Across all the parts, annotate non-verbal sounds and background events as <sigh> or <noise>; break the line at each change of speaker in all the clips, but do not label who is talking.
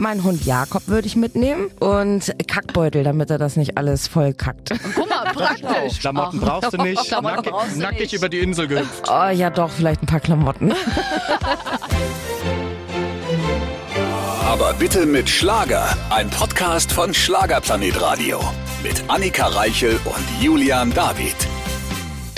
Mein Hund Jakob würde ich mitnehmen und Kackbeutel, damit er das nicht alles voll kackt.
Guck mal, praktisch. <laughs>
Klamotten brauchst du nicht.
Klamotten
Nackig,
brauchst du
nackig
nicht.
über die Insel gehüpft.
Oh ja, doch, vielleicht ein paar Klamotten. <laughs>
Aber bitte mit Schlager. Ein Podcast von Schlagerplanet Radio. Mit Annika Reichel und Julian David.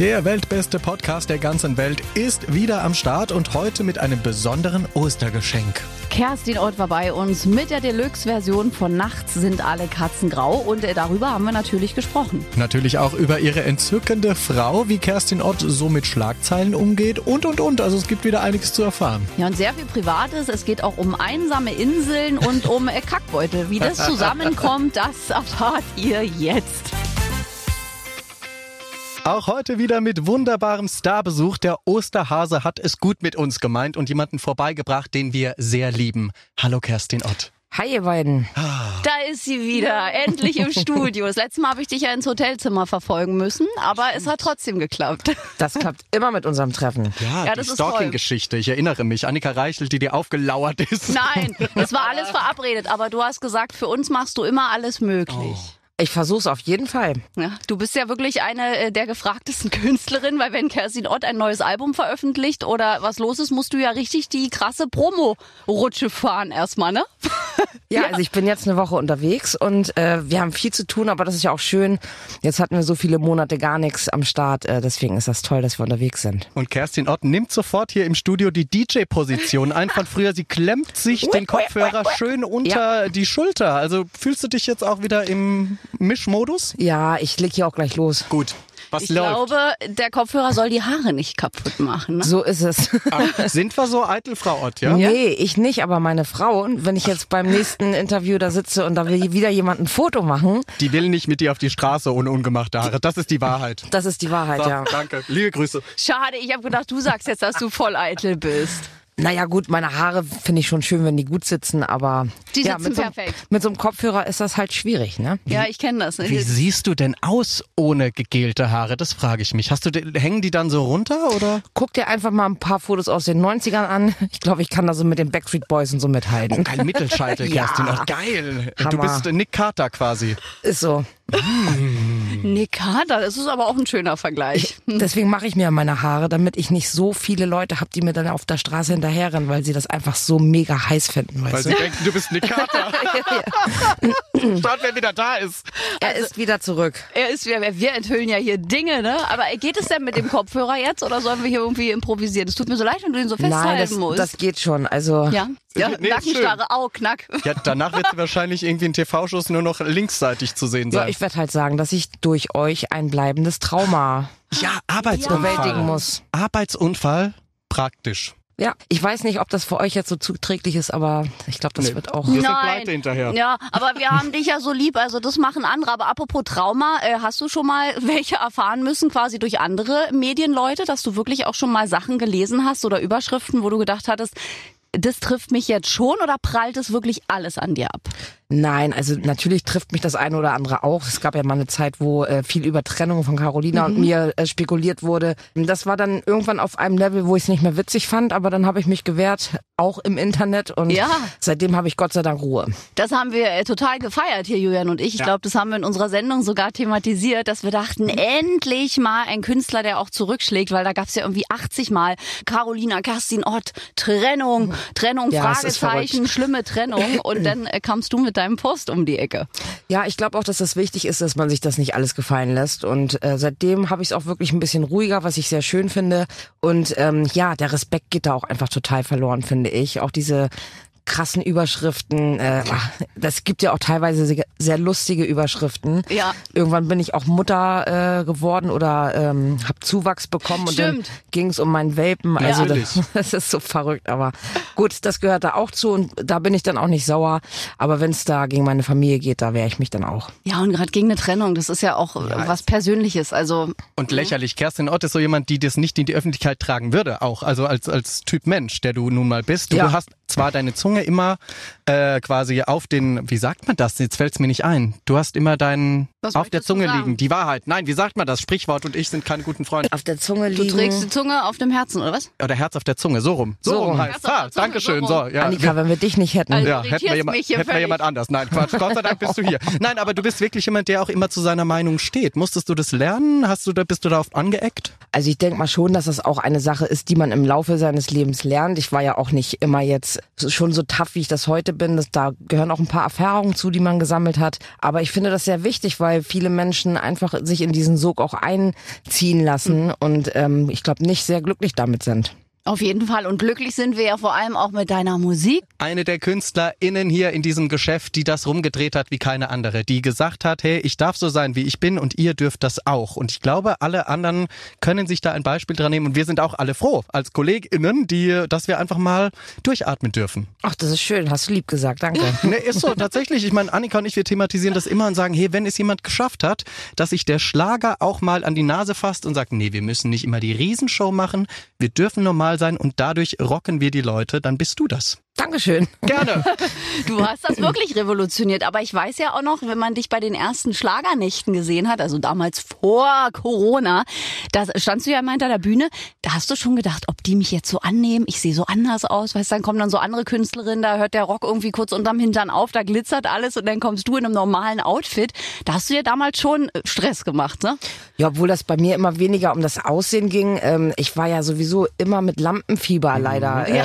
Der weltbeste Podcast der ganzen Welt ist wieder am Start und heute mit einem besonderen Ostergeschenk.
Kerstin Ott war bei uns mit der Deluxe-Version von Nachts sind alle Katzen grau und äh, darüber haben wir natürlich gesprochen.
Natürlich auch über ihre entzückende Frau, wie Kerstin Ott so mit Schlagzeilen umgeht und und und. Also es gibt wieder einiges zu erfahren.
Ja, und sehr viel Privates. Es geht auch um einsame Inseln und um äh, Kackbeutel. Wie das <laughs> zusammenkommt, das erfahrt ihr jetzt.
Auch heute wieder mit wunderbarem Starbesuch. Der Osterhase hat es gut mit uns gemeint und jemanden vorbeigebracht, den wir sehr lieben. Hallo Kerstin Ott.
Hi, ihr beiden.
Da ist sie wieder, endlich im <laughs> Studio. Das letzte Mal habe ich dich ja ins Hotelzimmer verfolgen müssen, aber es hat trotzdem geklappt.
Das klappt immer mit unserem Treffen.
Ja,
Ja,
die
das ist toll.
Stalking-Geschichte. Ich erinnere mich. Annika Reichel, die dir aufgelauert ist.
Nein, es war <laughs> alles verabredet, aber du hast gesagt, für uns machst du immer alles möglich.
Ich versuch's auf jeden Fall.
Ja, du bist ja wirklich eine äh, der gefragtesten <laughs> Künstlerinnen, weil wenn Kerstin Ott ein neues Album veröffentlicht oder was los ist, musst du ja richtig die krasse Promo-Rutsche fahren erstmal, ne? <laughs>
Ja, also ich bin jetzt eine Woche unterwegs und äh, wir haben viel zu tun, aber das ist ja auch schön. Jetzt hatten wir so viele Monate gar nichts am Start, äh, deswegen ist das toll, dass wir unterwegs sind.
Und Kerstin Ott nimmt sofort hier im Studio die DJ-Position ein von früher. Sie klemmt sich den Kopfhörer schön unter die Schulter. Also fühlst du dich jetzt auch wieder im Mischmodus?
Ja, ich leg hier auch gleich los.
Gut. Was
Ich
läuft?
glaube, der Kopfhörer soll die Haare nicht kaputt machen. Ne?
So ist es.
Ach, sind wir so eitel, Frau Ott, ja?
Nee, ich nicht, aber meine Frau, und wenn ich jetzt beim nächsten Interview da sitze und da will wieder jemand ein Foto machen,
Die will nicht mit dir auf die Straße ohne ungemachte Haare. Das ist die Wahrheit.
das ist die Wahrheit,
So,
ja.
Danke. Liebe Grüße.
Schade, ich habe gedacht, du sagst jetzt, dass du voll eitel bist.
Naja gut, meine Haare finde ich schon schön, wenn die gut sitzen, aber
Die
ja,
sitzen
mit, so,
perfekt.
mit so einem Kopfhörer ist das halt schwierig, ne?
Ja, ich kenne das.
Wie siehst du denn aus ohne gegelte Haare? Das frage ich mich. Hast du, hängen die dann so runter oder?
Guck dir einfach mal ein paar Fotos aus den 90ern an. Ich glaube, ich kann da so mit den Backstreet Boys und so mithalten.
Kein Mittelscheitel, <laughs>
Ja.
Kerstin. Ach, geil. Du
Hammer.
bist Nick Carter quasi.
Ist so.
Nick Carter, das ist aber auch ein schöner Vergleich.
Deswegen mache ich mir meine Haare, damit ich nicht so viele Leute habe, die mir dann auf der Straße hinterherrennen, weil sie das einfach so mega heiß finden,
Weil sie
du?
denken, du bist Nick Carter. Schaut, <laughs> wer wieder da ist.
Er ist wieder zurück.
Er ist, wir, wir enthüllen ja hier Dinge, ne? Aber geht es denn mit dem Kopfhörer jetzt oder sollen wir hier irgendwie improvisieren? Es tut mir so leid, wenn du den so festhalten
Nein, das,
musst.
das geht schon. Also
ja, ja
Nee,
Nackenstarre, au, knack.
Ja, danach wird wahrscheinlich irgendwie ein TV-Schuss nur noch linksseitig zu sehen
ja,
sein.
ich werde halt sagen, dass ich durch euch ein bleibendes Trauma
Ja, Arbeitsunfall.
bewältigen muss.
Arbeitsunfall, praktisch.
Ja, ich weiß nicht, ob das für euch jetzt so zuträglich ist, aber ich glaube, das
Nee.
wird auch.
Wir sind pleite hinterher.
Ja, aber wir haben dich ja so lieb, also das machen andere. Aber apropos Trauma, äh, hast du schon mal <laughs> welche erfahren müssen, quasi durch andere Medienleute, dass du wirklich auch schon mal Sachen gelesen hast oder Überschriften, wo du gedacht hattest, das trifft mich jetzt schon oder prallt es wirklich alles an dir ab?
Nein, also natürlich trifft mich das eine oder andere auch. Es gab ja mal eine Zeit, wo äh, viel über Trennung von Carolina und mir äh, spekuliert wurde. Das war dann irgendwann auf einem Level, wo ich es nicht mehr witzig fand, aber dann habe ich mich gewehrt, auch im Internet und
Ja.
seitdem habe ich Gott sei Dank Ruhe.
Das haben wir äh, total gefeiert hier, Julian und ich. Ich glaube, das haben wir in unserer Sendung sogar thematisiert, dass wir dachten, endlich mal ein Künstler, der auch zurückschlägt, weil da gab es ja irgendwie 80 Mal Carolina, Kerstin Ott, Trennung, Trennung,
Ja,
Fragezeichen, schlimme Trennung. <laughs> Und dann äh, kamst du mit deinem Post um die Ecke.
Ja, ich glaube auch, dass das wichtig ist, dass man sich das nicht alles gefallen lässt. Und äh, seitdem habe ich es auch wirklich ein bisschen ruhiger, was ich sehr schön finde. Und ähm, ja, der Respekt geht da auch einfach total verloren, finde ich. Auch diese krassen Überschriften. Äh, das gibt ja auch teilweise sehr, sehr lustige Überschriften.
Ja.
Irgendwann bin ich auch Mutter äh, geworden oder ähm, habe Zuwachs bekommen und dann
Stimmt.
ging es um meinen Welpen. Also das,
Natürlich. <laughs>
das ist so verrückt. Aber gut, das gehört da auch zu und da bin ich dann auch nicht sauer. Aber wenn es da gegen meine Familie geht, da wehre ich mich dann auch.
Ja, und gerade gegen eine Trennung, das ist ja auch äh, was Persönliches. Also
Und lächerlich. Kerstin Ott ist so jemand, die das nicht in die Öffentlichkeit tragen würde, auch. Also als, als Typ Mensch, der du nun mal bist. Du
Ja.
hast zwar deine Zunge immer äh, quasi auf den wie sagt man das? Jetzt fällt's mir nicht ein. Du hast immer dein
Was
auf der
du
Zunge liegen, die Wahrheit. Nein, wie sagt man das? Sprichwort und ich sind keine guten Freunde.
Auf der Zunge
Du
liegen.
trägst die Zunge auf dem Herzen, oder was?
Oder Herz auf der Zunge, so rum. So,
So
rum
rum.
heißt Ah,
Zunge,
Dankeschön.
so
ja.
Annika, wenn wir dich nicht hätten.
Also-
ja, hätten wir, jemand, hätten wir jemand anders. Nein, Quatsch. Gott sei Dank bist du hier. <laughs> Nein, aber du bist wirklich jemand, der auch immer zu seiner Meinung steht. Musstest du das lernen? Hast du da, bist du da oft angeeckt?
Also ich denke mal schon, dass das auch eine Sache ist, die man im Laufe seines Lebens lernt. Ich war ja auch nicht immer jetzt schon so tough, wie ich das heute bin. Das, da gehören auch ein paar Erfahrungen zu, die man gesammelt hat. Aber ich finde das sehr wichtig, weil viele Menschen einfach sich in diesen Sog auch einziehen lassen und ähm, ich glaube nicht sehr glücklich damit sind.
Auf jeden Fall. Und glücklich sind wir ja vor allem auch mit deiner Musik.
Eine der KünstlerInnen hier in diesem Geschäft, die das rumgedreht hat wie keine andere, die gesagt hat, hey, ich darf so sein, wie ich bin und ihr dürft das auch. Und ich glaube, alle anderen können sich da ein Beispiel dran nehmen und wir sind auch alle froh als KollegInnen, die, dass wir einfach mal durchatmen dürfen.
Ach, das ist schön. Hast du lieb gesagt. Danke. <laughs>
Ne, ist so, tatsächlich. Ich meine, Annika und ich, wir thematisieren das immer und sagen, hey, wenn es jemand geschafft hat, dass sich der Schlager auch mal an die Nase fasst und sagt, nee, wir müssen nicht immer die Riesenshow machen, wir dürfen normal sein und dadurch rocken wir die Leute, dann bist du das.
Dankeschön.
Gerne. <laughs>
Du hast das wirklich revolutioniert. Aber ich weiß ja auch noch, wenn man dich bei den ersten Schlagernächten gesehen hat, also damals vor Corona, da standst du ja immer hinter der Bühne, da hast du schon gedacht, ob die mich jetzt so annehmen, ich sehe so anders aus, weißt du, dann kommen dann so andere Künstlerinnen, da hört der Rock irgendwie kurz unterm Hintern auf, da glitzert alles und dann kommst du in einem normalen Outfit. Da hast du dir damals schon äh, Stress gemacht, ne?
Ja, obwohl das bei mir immer weniger um das Aussehen ging. Ähm, ich war ja sowieso immer mit Lampenfieber leider äh,
Ja.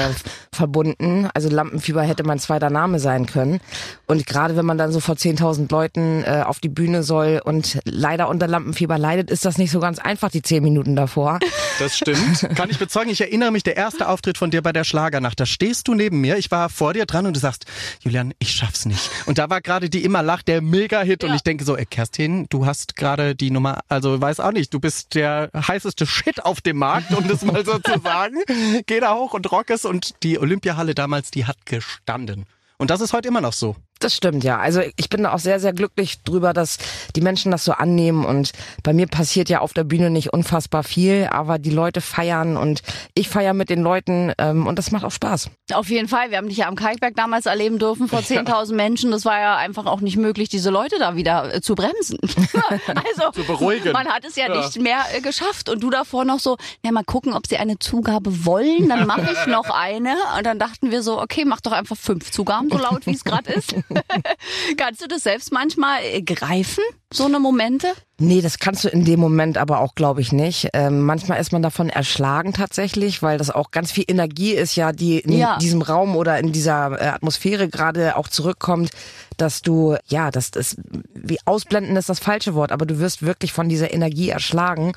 verbunden. Also Lampenfieber hätte mein zweiter Name sein können. Und gerade wenn man dann so vor 10.000 Leuten äh, auf die Bühne soll und leider unter Lampenfieber leidet, ist das nicht so ganz einfach, die 10 Minuten davor. <laughs>
Das stimmt. Kann ich bezeugen. Ich erinnere mich, der erste Auftritt von dir bei der Schlagernacht. Da stehst du neben mir. Ich war vor dir dran und du sagst, Julian, ich schaff's nicht. Und da war gerade die immer lacht, der Mega-Hit. Und
Ja.
ich denke so, ey, Kerstin, du hast gerade die Nummer, also weiß auch nicht, du bist der heißeste Shit auf dem Markt, um das mal so zu <laughs> sagen. Geh da hoch und rock es. Und die Olympiahalle damals, die hat gestanden. Und das ist heute immer noch so.
Das stimmt, ja. Also ich bin da auch sehr, sehr glücklich drüber, dass die Menschen das so annehmen und bei mir passiert ja auf der Bühne nicht unfassbar viel, aber die Leute feiern und ich feiere mit den Leuten ähm, und das macht auch Spaß.
Auf jeden Fall. Wir haben dich ja am Kalkberg damals erleben dürfen vor <laughs> 10.000 Menschen. Das war ja einfach auch nicht möglich, diese Leute da wieder äh, zu bremsen. <laughs> <laughs> also,
Zu beruhigen.
man hat es ja,
Ja.
nicht mehr äh, geschafft. Und du davor noch so, ja, mal gucken, ob sie eine Zugabe wollen. Dann mache ich noch eine. Und dann dachten wir so, okay, mach doch einfach fünf Zugaben, so laut wie es gerade ist. <laughs> Kannst du das selbst manchmal äh, greifen, so eine Momente?
Nee, das kannst du in dem Moment aber auch, glaube ich, nicht. Ähm, manchmal ist man davon erschlagen tatsächlich, weil das auch ganz viel Energie ist, ja, die in
Ja.
diesem Raum oder in dieser äh, Atmosphäre gerade auch zurückkommt, dass du, ja, das ist, wie ausblenden ist das falsche Wort, aber du wirst wirklich von dieser Energie erschlagen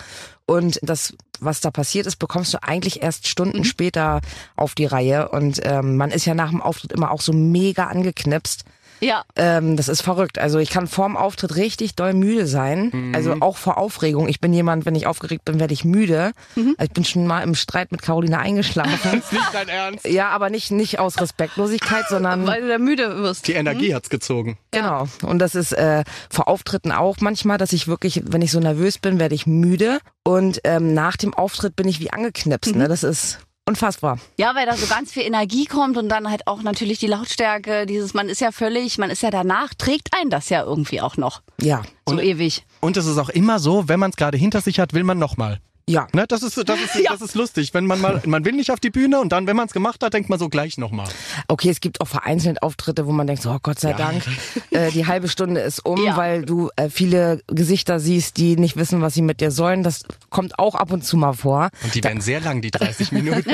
und das, was da passiert ist, bekommst du eigentlich erst Stunden später auf die Reihe und ähm, man ist ja nach dem Auftritt immer auch so mega angeknipst.
Ja.
Ähm, das ist verrückt. Also ich kann vorm Auftritt richtig doll müde sein. Also auch vor Aufregung. Ich bin jemand, wenn ich aufgeregt bin, werde ich müde. Also ich bin schon mal im Streit mit Caroline eingeschlafen. <laughs>
Ist nicht dein Ernst.
ja, aber nicht, nicht aus Respektlosigkeit, sondern
Weil du da müde wirst.
Die Energie hat's gezogen.
genau. Und das ist äh, vor Auftritten auch manchmal, dass ich wirklich, wenn ich so nervös bin, werde ich müde. Und ähm, nach dem Auftritt bin ich wie angeknipst. Ne? Das ist unfassbar.
Ja, weil da so ganz viel Energie kommt und dann halt auch natürlich die Lautstärke, dieses, man ist ja völlig, man ist ja danach, trägt einen das ja irgendwie auch noch.
Ja.
So ewig.
Und es ist auch immer so, wenn man es gerade hinter sich hat, will man nochmal.
Ja.
Ne, das ist, das ist, das ist lustig. Wenn man mal, man will nicht auf die Bühne und dann, wenn man es gemacht hat, denkt man so gleich nochmal.
Okay, es gibt auch vereinzelt Auftritte, wo man denkt, so, oh Gott sei Dank, äh, die halbe Stunde ist um,
Ja.
weil du äh, viele Gesichter siehst, die nicht wissen, was sie mit dir sollen. Das kommt auch ab und zu mal vor.
Und die werden sehr lang, die 30 <laughs> Minuten.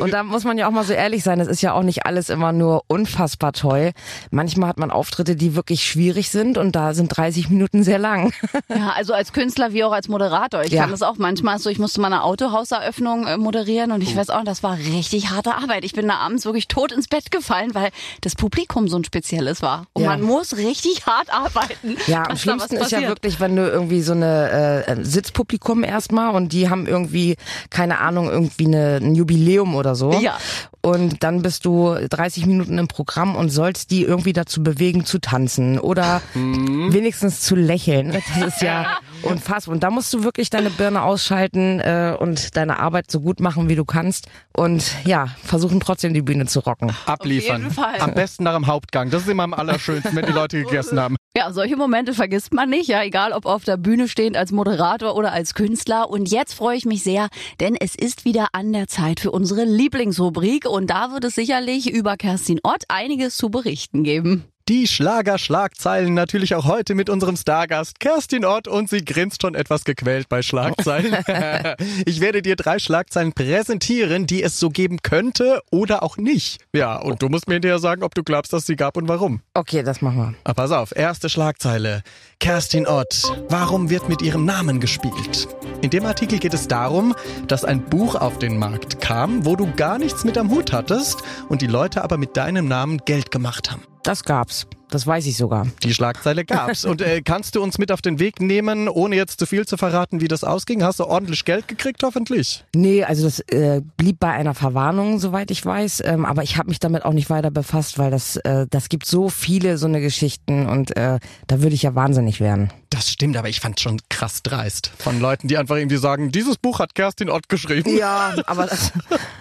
Und da muss man ja auch mal so ehrlich sein, es ist ja auch nicht alles immer nur unfassbar toll. Manchmal hat man Auftritte, die wirklich schwierig sind und da sind 30 Minuten sehr lang.
Ja, also als Künstler wie auch als Moderator. Ich
Ja.
kann das auch manchmal so, ich musste mal eine Autohauseröffnung äh, moderieren und ich weiß auch, das war richtig harte Arbeit. Ich bin da abends wirklich tot ins Bett gefallen, weil das Publikum so ein spezielles war. Und
Ja.
man muss richtig hart arbeiten.
Ja, am schlimmsten ist ja wirklich, wenn du irgendwie so eine äh, Sitzpublikum erstmal und die haben irgendwie, keine Ahnung, irgendwie eine, ein Jubiläum oder so.
Ja.
Und dann bist du 30 Minuten im Programm und sollst die irgendwie dazu bewegen zu tanzen oder
Mhm.
wenigstens zu lächeln. Das ist ja <laughs> unfassbar. Und da musst du wirklich deine Birne ausschalten äh, und deine Arbeit so gut machen, wie du kannst und ja, versuchen trotzdem die Bühne zu rocken.
Abliefern.
jeden Fall.
Am besten nach dem Hauptgang. Das ist immer am allerschönsten, wenn die Leute gegessen haben.
Ja, solche Momente vergisst man nicht, ja, egal ob auf der Bühne stehend als Moderator oder als Künstler. Und jetzt freue ich mich sehr, denn es ist wieder an der Zeit für unsere Lieblingsrubrik und da wird es sicherlich über Kerstin Ott einiges zu berichten geben.
Die Schlager-Schlagzeilen natürlich auch heute mit unserem Stargast Kerstin Ott und sie grinst schon etwas gequält bei Schlagzeilen. <laughs> ich werde dir drei Schlagzeilen präsentieren, die es so geben könnte oder auch nicht. Ja, und du musst mir hinterher sagen, ob du glaubst, dass sie gab und warum.
Okay, das machen wir.
Aber pass auf, erste Schlagzeile. Kerstin Ott, warum wird mit ihrem Namen gespielt? In dem Artikel geht es darum, dass ein Buch auf den Markt kam, wo du gar nichts mit am Hut hattest und die Leute aber mit deinem Namen Geld gemacht haben.
Das gab's. Das weiß ich sogar.
Die Schlagzeile gab's. Und äh, kannst du uns mit auf den Weg nehmen, ohne jetzt zu viel zu verraten, wie das ausging? Hast du ordentlich Geld gekriegt, hoffentlich?
Nee, also das äh, blieb bei einer Verwarnung, soweit ich weiß. Ähm, aber ich habe mich damit auch nicht weiter befasst, weil das, äh, das gibt so viele so eine Geschichten und äh, da würde ich ja wahnsinnig werden.
Das stimmt, aber ich fand schon krass dreist. Von Leuten, die einfach irgendwie sagen, dieses Buch hat Kerstin Ott geschrieben.
Ja, aber das,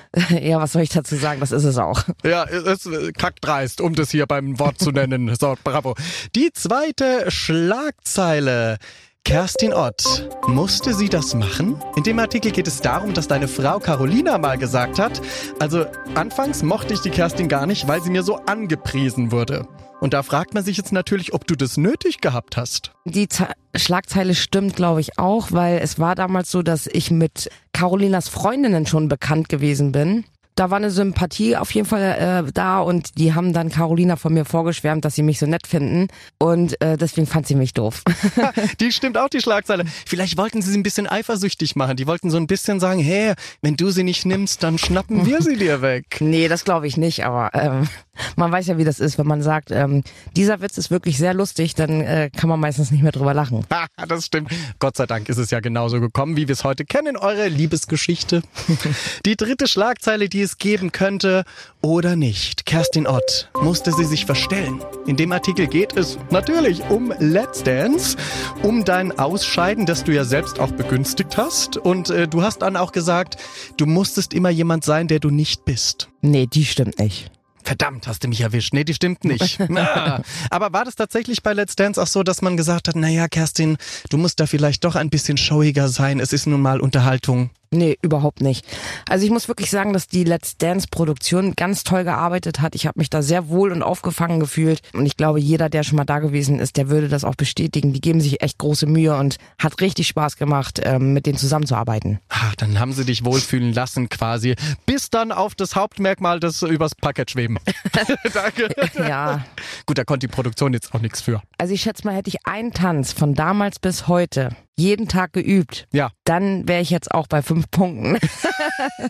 <laughs> ja, was soll ich dazu sagen? Das ist es auch.
Ja, es ist kackdreist, um das hier beim Wort zu nennen. <laughs> So, bravo. Die zweite Schlagzeile. Kerstin Ott, musste sie das machen? In dem Artikel geht es darum, dass deine Frau Carolina mal gesagt hat, also anfangs mochte ich die Kerstin gar nicht, weil sie mir so angepriesen wurde. Und da fragt man sich jetzt natürlich, ob du das nötig gehabt hast.
Die Ze Schlagzeile stimmt, glaube ich, auch, weil es war damals so, dass ich mit Carolinas Freundinnen schon bekannt gewesen bin. Da war eine Sympathie auf jeden Fall äh, da und die haben dann Carolina von mir vorgeschwärmt, dass sie mich so nett finden und äh, deswegen fand sie mich doof. <laughs> <laughs>
Die stimmt auch, die Schlagzeile. Vielleicht wollten sie sie ein bisschen eifersüchtig machen. Die wollten so ein bisschen sagen, hey, wenn du sie nicht nimmst, dann schnappen wir sie dir weg.
nee, das glaube ich nicht, aber ähm, man weiß ja, wie das ist, wenn man sagt, ähm, dieser Witz ist wirklich sehr lustig, dann äh, kann man meistens nicht mehr drüber lachen. <laughs>
Das stimmt. Gott sei Dank ist es ja genauso gekommen, wie wir es heute kennen, eure Liebesgeschichte. <laughs> Die dritte Schlagzeile, die es geben könnte oder nicht. Kerstin Ott, musste sie sich verstellen? In dem Artikel geht es natürlich um Let's Dance, um dein Ausscheiden, das du ja selbst auch begünstigt hast. Und äh, du hast dann auch gesagt, du musstest immer jemand sein, der du nicht bist.
Nee, die stimmt nicht.
Verdammt, hast du mich erwischt. Nee, die stimmt nicht. <laughs> Na, aber war das tatsächlich bei Let's Dance auch so, dass man gesagt hat, naja, Kerstin, du musst da vielleicht doch ein bisschen showiger sein. Es ist nun mal Unterhaltung.
Nee, überhaupt nicht. Also ich muss wirklich sagen, dass die Let's Dance Produktion ganz toll gearbeitet hat. Ich habe mich da sehr wohl und aufgefangen gefühlt und ich glaube, jeder, der schon mal da gewesen ist, der würde das auch bestätigen. Die geben sich echt große Mühe und hat richtig Spaß gemacht, ähm, mit denen zusammenzuarbeiten.
Ah, dann haben sie dich wohlfühlen lassen quasi. Bis dann auf das Hauptmerkmal des übers Parkett schweben. <laughs> Danke.
Ja,
Gut, da konnte die Produktion jetzt auch nichts für.
also ich schätze mal, hätte ich einen Tanz von damals bis heute jeden Tag geübt,
Ja,
dann wäre ich jetzt auch bei fünf Punkten.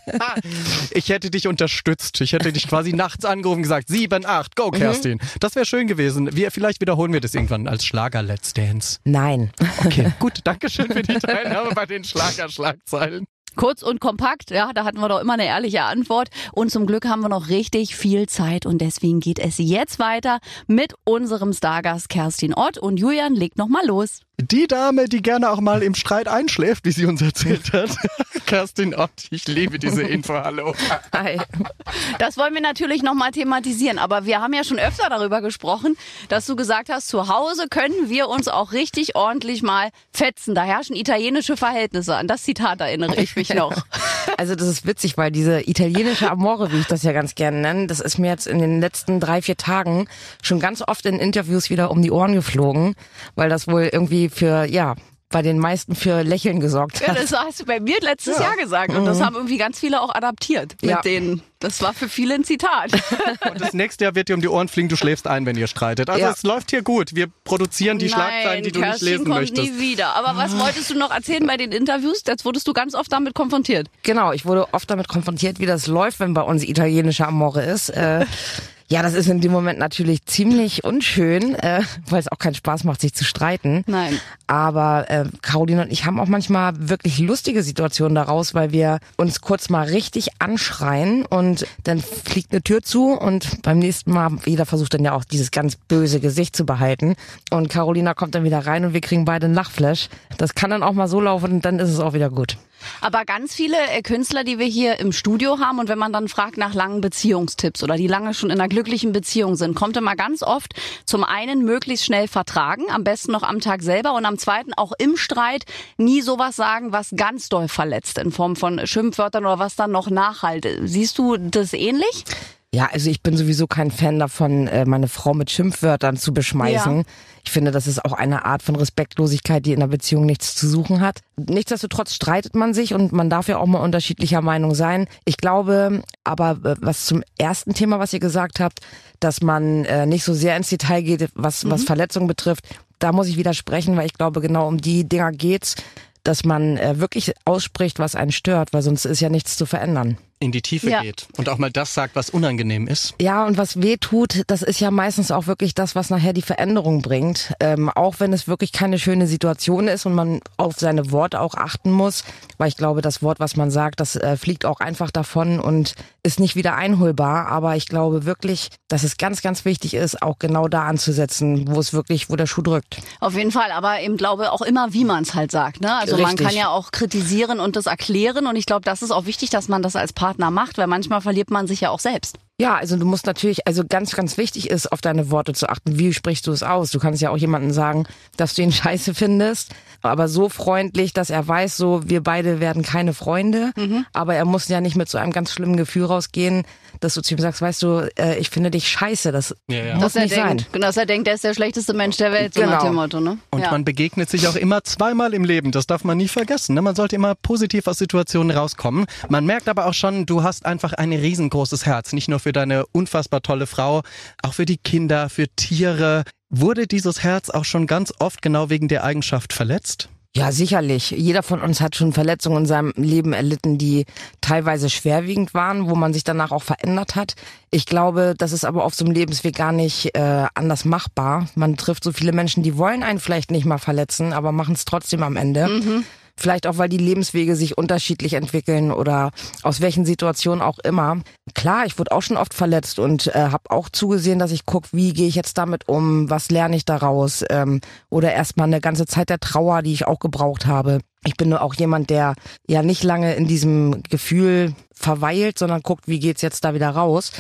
<laughs>
ich hätte dich unterstützt. Ich hätte dich quasi nachts angerufen und gesagt, sieben, acht, go Kerstin. Das wäre schön gewesen. Wir, vielleicht wiederholen wir das irgendwann als Schlager Let's Dance.
Nein.
Okay, <laughs> gut, danke schön für die Teilnahme bei den Schlagerschlagzeilen.
Kurz und kompakt, ja, da hatten wir doch immer eine ehrliche Antwort. Und zum Glück haben wir noch richtig viel Zeit und deswegen geht es jetzt weiter mit unserem Stargast Kerstin Ott und Julian legt noch mal los.
Die Dame, die gerne auch mal im Streit einschläft, wie sie uns erzählt hat. <laughs> Kerstin Ott, ich liebe diese Info, hallo.
Hi.
Das wollen wir natürlich noch mal thematisieren, aber wir haben ja schon öfter darüber gesprochen, dass du gesagt hast, zu Hause können wir uns auch richtig ordentlich mal fetzen. Da herrschen italienische Verhältnisse. An das Zitat erinnere ich mich <laughs> noch.
Also das ist witzig, weil diese italienische Amore, wie ich das ja ganz gerne nenne, das ist mir jetzt in den letzten drei, vier Tagen schon ganz oft in Interviews wieder um die Ohren geflogen, weil das wohl irgendwie für, ja, bei den meisten für Lächeln gesorgt
Ja,
hat.
das hast du bei mir letztes Jahr gesagt und das haben irgendwie ganz viele auch adaptiert mit
Ja.
denen. Das war für viele ein Zitat. <laughs>
Und das nächste Jahr wird dir um die Ohren fliegen, du schläfst ein, wenn ihr streitet. Also
Ja.
es läuft hier gut. Wir produzieren die Schlagzeilen,
Nein,
die du
Kerstin
nicht lesen
kommt
möchtest.
nie wieder. Aber was wolltest du noch erzählen bei den Interviews? Jetzt wurdest du ganz oft damit konfrontiert.
Genau, ich wurde oft damit konfrontiert, wie das läuft, wenn bei uns italienische Amore ist. Äh, <laughs> Ja, das ist in dem Moment natürlich ziemlich unschön, äh, weil es auch keinen Spaß macht, sich zu streiten.
Nein.
Aber äh, Caroline und ich haben auch manchmal wirklich lustige Situationen daraus, weil wir uns kurz mal richtig anschreien und dann fliegt eine Tür zu und beim nächsten Mal, jeder versucht dann ja auch dieses ganz böse Gesicht zu behalten. Und Carolina kommt dann wieder rein und wir kriegen beide einen Lachflash. Das kann dann auch mal so laufen und dann ist es auch wieder gut.
Aber ganz viele äh, Künstler, die wir hier im Studio haben und wenn man dann fragt nach langen Beziehungstipps oder die lange schon in einer glücklichen Beziehung sind, kommt immer ganz oft zum einen möglichst schnell vertragen, am besten noch am Tag selber und am zweiten auch im Streit nie sowas sagen, was ganz doll verletzt in Form von Schimpfwörtern oder was dann noch nachhalte. Siehst du das ähnlich?
Ja, also ich bin sowieso kein Fan davon, äh, meine Frau mit Schimpfwörtern zu beschmeißen. Ja. Ich finde, das ist auch eine Art von Respektlosigkeit, die in einer Beziehung nichts zu suchen hat. Nichtsdestotrotz streitet man sich und man darf ja auch mal unterschiedlicher Meinung sein. Ich glaube aber, äh, was zum ersten Thema, was ihr gesagt habt, dass man äh, nicht so sehr ins Detail geht, was, mhm. was Verletzungen betrifft, da muss ich widersprechen, weil ich glaube, genau um die Dinger geht's, dass man wirklich ausspricht, was einen stört, weil sonst ist ja nichts zu verändern
in die Tiefe ja. geht und auch mal das sagt, was unangenehm ist.
Ja, und was weh tut, das ist ja meistens auch wirklich das, was nachher die Veränderung bringt. Ähm, auch wenn es wirklich keine schöne Situation ist und man auf seine Worte auch achten muss, weil ich glaube, das Wort, was man sagt, das äh, fliegt auch einfach davon und ist nicht wieder einholbar. Aber ich glaube wirklich, dass es ganz, ganz wichtig ist, auch genau da anzusetzen, wo es wirklich, wo der Schuh drückt.
Auf jeden Fall, aber eben glaube auch immer, wie man es halt sagt. Ne? Also Richtig. man kann ja auch kritisieren und das erklären und ich glaube, das ist auch wichtig, dass man das als Partner Partner macht, weil manchmal verliert man sich ja auch selbst.
Ja, also du musst natürlich, also ganz, ganz wichtig ist, auf deine Worte zu achten. Wie sprichst du es aus? Du kannst ja auch jemanden sagen, dass du ihn <laughs> scheiße findest, aber so freundlich, dass er weiß, so wir beide werden keine Freunde. Mhm. Aber er muss ja nicht mit so einem ganz schlimmen Gefühl rausgehen, dass du zu ihm sagst, weißt du, äh, ich finde dich scheiße. Das ja, ja. muss
dass
nicht
er
sein.
Denkt, dass er denkt, er ist der schlechteste Mensch der Welt, so genau. nach dem Motto. Ne?
Und ja. man begegnet sich auch immer zweimal im Leben. Das darf man nie vergessen. Ne? Man sollte immer positiv aus Situationen rauskommen. Man merkt aber auch schon, du hast einfach ein riesengroßes Herz. Nicht nur für deine unfassbar unfassbar tolle Frau, auch für die Kinder, für Tiere. Wurde dieses Herz auch schon ganz oft genau wegen der Eigenschaft verletzt?
Ja, sicherlich. Jeder von uns hat schon Verletzungen in seinem Leben erlitten, die teilweise schwerwiegend waren, wo man sich danach auch verändert hat. Ich glaube, das ist aber auf so einem Lebensweg gar nicht äh, anders machbar. Man trifft so viele Menschen, die wollen einen vielleicht nicht mal verletzen, aber machen es trotzdem am Ende. Mhm. Vielleicht auch, weil die Lebenswege sich unterschiedlich entwickeln oder aus welchen Situationen auch immer. Klar, ich wurde auch schon oft verletzt und äh, habe auch zugesehen, dass ich gucke, wie gehe ich jetzt damit um, was lerne ich daraus ähm, oder erstmal eine ganze Zeit der Trauer, die ich auch gebraucht habe. Ich bin nur auch jemand, der ja nicht lange in diesem Gefühl verweilt, sondern guckt, wie geht's jetzt da wieder raus.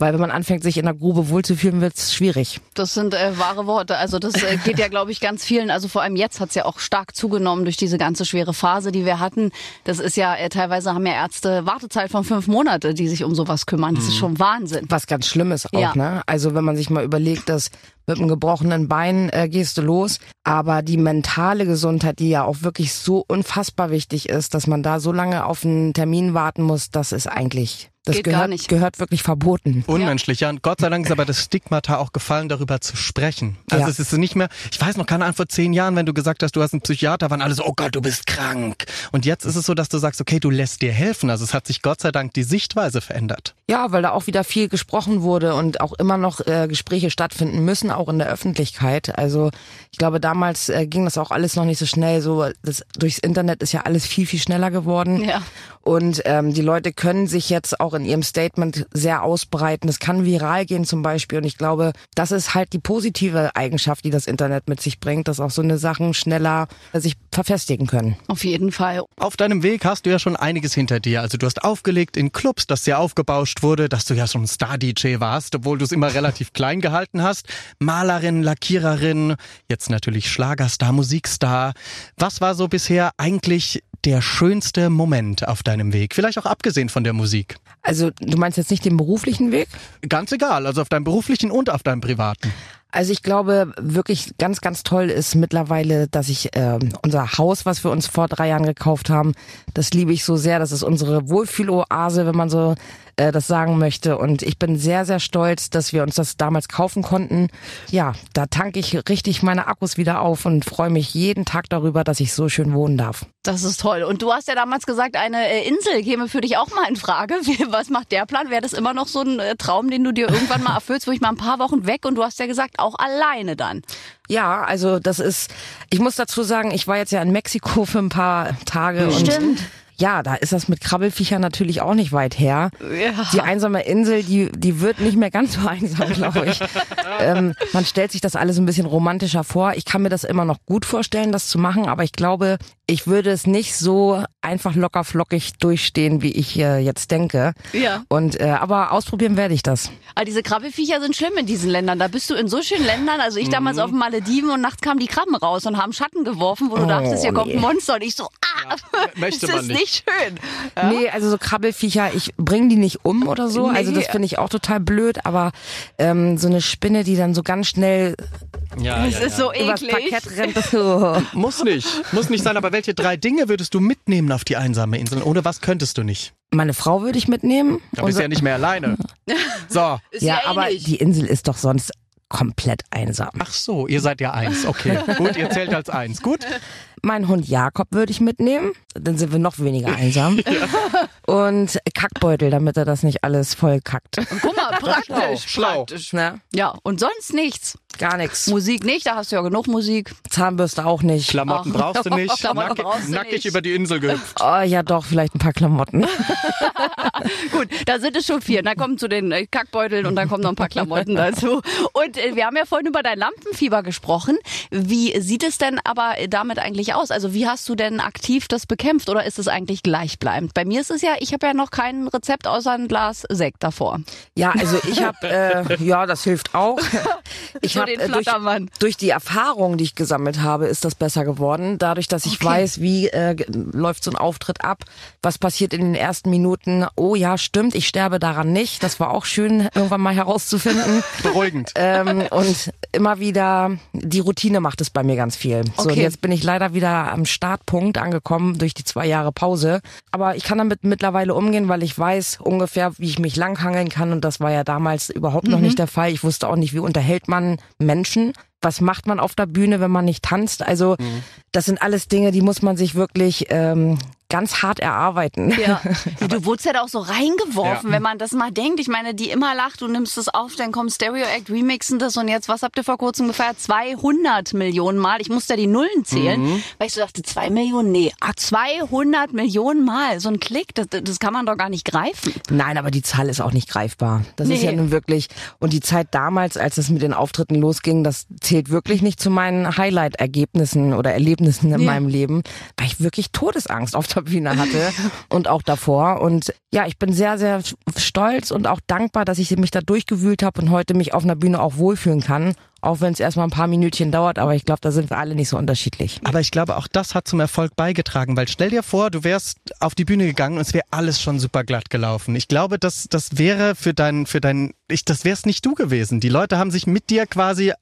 Weil wenn man anfängt, sich in der Grube wohlzufühlen, wird es schwierig.
Das sind äh, wahre Worte. Also das äh, geht ja, glaube ich, ganz vielen. Also vor allem jetzt hat es ja auch stark zugenommen durch diese ganze schwere Phase, die wir hatten. Das ist ja, äh, teilweise haben ja Ärzte Wartezeit von fünf Monate, die sich um sowas kümmern. Das mhm. ist schon Wahnsinn.
Was ganz Schlimmes auch, ja. ne? Also wenn man sich mal überlegt, dass mit einem gebrochenen Bein äh, gehst du los. Aber die mentale Gesundheit, die ja auch wirklich so unfassbar wichtig ist, dass man da so lange auf einen Termin warten muss, das ist eigentlich das
Geht
gehört, gehört wirklich verboten.
Unmenschlich, ja. Und Gott sei Dank ist aber das Stigmata auch gefallen, darüber zu sprechen. Also ja. es ist nicht mehr, ich weiß noch, keine Ahnung, vor zehn Jahren, wenn du gesagt hast, du hast einen Psychiater, waren alle so, oh Gott, du bist krank. Und jetzt ist es so, dass du sagst, okay, du lässt dir helfen. Also es hat sich Gott sei Dank die Sichtweise verändert.
Ja, weil da auch wieder viel gesprochen wurde und auch immer noch äh, Gespräche stattfinden müssen, auch in der Öffentlichkeit. Also ich glaube, damals äh, ging das auch alles noch nicht so schnell. So das, durchs Internet ist ja alles viel, viel schneller geworden. Ja. Und ähm, die Leute können sich jetzt auch in ihrem Statement sehr ausbreiten. Es kann viral gehen zum Beispiel. Und ich glaube, das ist halt die positive Eigenschaft, die das Internet mit sich bringt, dass auch so eine Sachen schneller sich verfestigen können.
Auf jeden Fall.
Auf deinem Weg hast du ja schon einiges hinter dir. Also du hast aufgelegt in Clubs, das sehr aufgebauscht wurde, dass du ja schon Star-DJ warst, obwohl du es immer relativ <laughs> klein gehalten hast. Malerin, Lackiererin, jetzt natürlich Schlagerstar, Musikstar. Was war so bisher eigentlich der schönste Moment auf deinem Weg? Vielleicht auch abgesehen von der Musik.
Also du meinst jetzt nicht den beruflichen Weg?
Ganz egal, also auf deinem beruflichen und auf deinem privaten.
Also ich glaube, wirklich ganz, ganz toll ist mittlerweile, dass ich äh, unser Haus, was wir uns vor drei Jahren gekauft haben, das liebe ich so sehr. Das ist unsere Wohlfühloase, wenn man so äh, das sagen möchte. Und ich bin sehr, sehr stolz, dass wir uns das damals kaufen konnten. Ja, da tanke ich richtig meine Akkus wieder auf und freue mich jeden Tag darüber, dass ich so schön wohnen darf.
Das ist toll. Und du hast ja damals gesagt, eine äh, Insel käme für dich auch mal in Frage. <laughs> Was macht der Plan? Wäre das immer noch so ein äh, Traum, den du dir irgendwann mal erfüllst, wo ich mal ein paar Wochen weg und du hast ja gesagt, auch alleine dann.
Ja, also das ist, ich muss dazu sagen, ich war jetzt ja in Mexiko für ein paar Tage
Stimmt.
und ja, da ist das mit Krabbelfiechern natürlich auch nicht weit her.
Ja.
Die einsame Insel, die, die wird nicht mehr ganz so <laughs> einsam, glaube ich. ähm, man stellt sich das alles ein bisschen romantischer vor. Ich kann mir das immer noch gut vorstellen, das zu machen, aber ich glaube, ich würde es nicht so einfach locker flockig durchstehen, wie ich äh, jetzt denke.
Ja.
Und äh, aber ausprobieren werde ich das.
Aber diese Krabbelfiecher sind schlimm in diesen Ländern. Da bist du in so schönen Ländern. Also ich damals
Mhm.
auf den Malediven und nachts kamen die Krabben raus und haben Schatten geworfen, wo du
Oh,
dachtest, hier kommt
nee.
ein Monster. Und ich so, ah, <laughs>
möchte
das
man
ist
nicht.
nicht schön.
Nee, also so Krabbelfiecher, ich bringe die nicht um oder so. Also das
Nee.
finde ich auch total blöd, aber ähm, so eine Spinne, die dann so ganz schnell
Ja,
Das ist so
übers
eklig.
Parkett rennt. So. <laughs> <laughs>
Muss nicht. Muss nicht sein, aber welche drei Dinge würdest du mitnehmen auf die einsame Insel? Ohne was könntest du nicht?
Meine Frau würde ich mitnehmen.
Da bist du ja nicht mehr alleine. So.
Ist
ja,
ja,
aber die Insel ist doch sonst komplett einsam.
Ach so, ihr seid ja eins. Okay, <laughs> gut, ihr zählt als eins. Gut.
Mein Hund Jakob würde ich mitnehmen, dann sind wir noch weniger einsam. <laughs> Und Kackbeutel, damit er das nicht alles voll kackt.
Guck mal, <laughs> praktisch.
Schlau.
Praktisch.
Ne?
Ja, und sonst nichts.
Gar nichts.
Musik nicht, da hast du ja genug Musik.
Zahnbürste auch nicht.
Klamotten
Ach.
brauchst du nicht.
Klamotten
Nackig,
brauchst du
nackig
nicht.
über die Insel gehüpft.
Oh, ja doch, vielleicht ein paar Klamotten.
Gut, da sind es schon vier. Dann kommen zu den äh, Kackbeuteln und dann kommen noch ein paar Klamotten dazu. Und wir haben ja vorhin über dein Lampenfieber gesprochen. Wie sieht es denn aber damit eigentlich aus? Also wie hast du denn aktiv das bekämpft oder ist es eigentlich gleichbleibend? Bei mir ist es ja, ich habe ja noch kein Rezept außer ein Glas Sekt davor.
Ja, also ich habe, äh, ja, das hilft auch. <laughs> <laughs> Ich
So
hab,
den
äh, durch, durch die Erfahrung, die ich gesammelt habe, ist das besser geworden. Dadurch, dass ich
Okay.
weiß, wie äh, läuft so ein Auftritt ab, was passiert in den ersten Minuten. Oh ja, stimmt, ich sterbe daran nicht. Das war auch schön, irgendwann mal herauszufinden. <laughs>
Beruhigend.
ähm, und immer wieder, die Routine macht es bei mir ganz viel. So, und
Okay.
jetzt bin ich leider wieder am Startpunkt angekommen durch die zwei Jahre Pause. Aber ich kann damit mittlerweile umgehen, weil ich weiß ungefähr, wie ich mich langhangeln kann. Und das war ja damals überhaupt noch nicht der Fall. Ich wusste auch nicht, wie unterhält man Menschen. Was macht man auf der Bühne, wenn man nicht tanzt? Also das sind alles Dinge, die muss man sich wirklich ähm, ganz hart erarbeiten. <laughs>
Ja. Du wurdest ja da auch so reingeworfen,
Ja.
wenn man das mal denkt. Ich meine, die immer lacht, du nimmst es auf, dann kommt Stereo Act, remixen das und jetzt, was habt ihr vor kurzem gefeiert? 200 Millionen Mal. Ich musste ja die Nullen zählen, weil ich so dachte, zwei Millionen, nee, ah, 200 Millionen Mal. So ein Klick, das, das kann man doch gar nicht greifen.
Nein, aber die Zahl ist auch nicht greifbar. Das ist
Nee.
ja nun wirklich, und die Zeit damals, als es mit den Auftritten losging, das zählt wirklich nicht zu meinen Highlight-Ergebnissen oder Erlebnissen in
Ja.
meinem Leben, weil ich wirklich Todesangst auf der Bühne hatte <laughs> und auch davor. Und ja, ich bin sehr, sehr stolz und auch dankbar, dass ich mich da durchgewühlt habe und heute mich auf einer Bühne auch wohlfühlen kann. Auch wenn es erstmal ein paar Minütchen dauert, aber ich glaube, da sind wir alle nicht so unterschiedlich.
Aber ich glaube, auch das hat zum Erfolg beigetragen, weil stell dir vor, du wärst auf die Bühne gegangen und es wäre alles schon super glatt gelaufen. Ich glaube, das, das wäre für dein, für dein, ich, das wär's nicht du gewesen. Die Leute haben sich mit dir quasi,